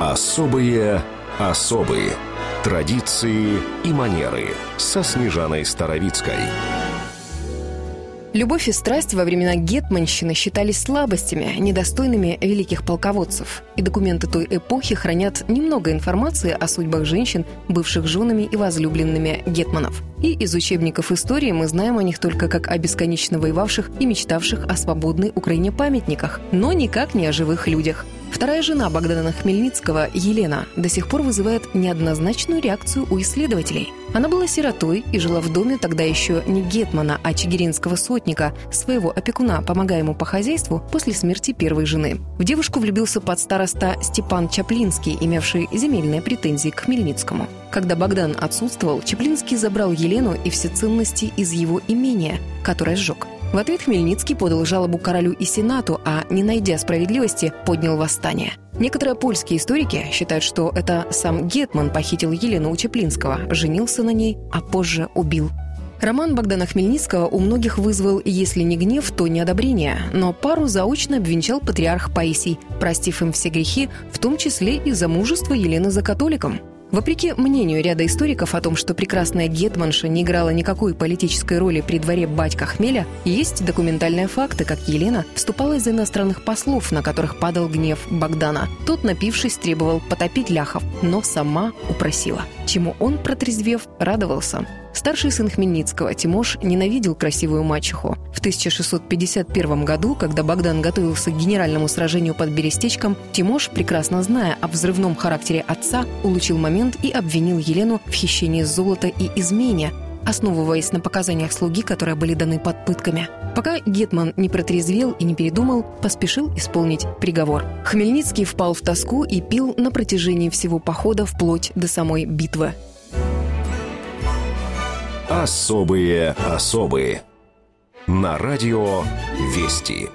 Особые особые традиции и манеры со Снежаной Старовицкой. Любовь и страсть во времена гетманщины считались слабостями, недостойными великих полководцев. И документы той эпохи хранят немного информации о судьбах женщин, бывших женами и возлюбленными гетманов. И из учебников истории мы знаем о них только как о бесконечно воевавших и мечтавших о свободной Украине памятниках, но никак не о живых людях. Вторая жена Богдана Хмельницкого, Елена, до сих пор вызывает неоднозначную реакцию у исследователей. Она была сиротой и жила в доме тогда еще не Гетмана, а чигиринского сотника, своего опекуна, помогая ему по хозяйству после смерти первой жены. В девушку влюбился подстароста Степан Чаплинский, имевший земельные претензии к Хмельницкому. Когда Богдан отсутствовал, Чаплинский забрал Елену и все ценности из его имения, которое сжег. В ответ Хмельницкий подал жалобу королю и сенату, а, не найдя справедливости, поднял восстание. Некоторые польские историки считают, что это сам Гетман похитил Елену у Чеплинского, женился на ней, а позже убил. Роман Богдана Хмельницкого у многих вызвал, если не гнев, то неодобрение, но пару заочно обвенчал патриарх Паисий, простив им все грехи, в том числе и замужество Елены за католиком – Вопреки мнению ряда историков о том, что прекрасная Гетманша не играла никакой политической роли при дворе батька Хмеля, есть документальные факты, как Елена вступала за иностранных послов, на которых падал гнев Богдана. Тот, напившись, требовал потопить ляхов, но сама упросила. Чему он, протрезвев, радовался. Старший сын Хмельницкого, Тимош, ненавидел красивую мачеху. В 1651 году, когда Богдан готовился к генеральному сражению под Берестечком, Тимош, прекрасно зная о взрывном характере отца, улучил момент и обвинил Елену в хищении золота и измене, основываясь на показаниях слуги, которые были даны под пытками. Пока Гетман не протрезвел и не передумал, поспешил исполнить приговор. Хмельницкий впал в тоску и пил на протяжении всего похода вплоть до самой битвы. Особые особые. На радио Вести.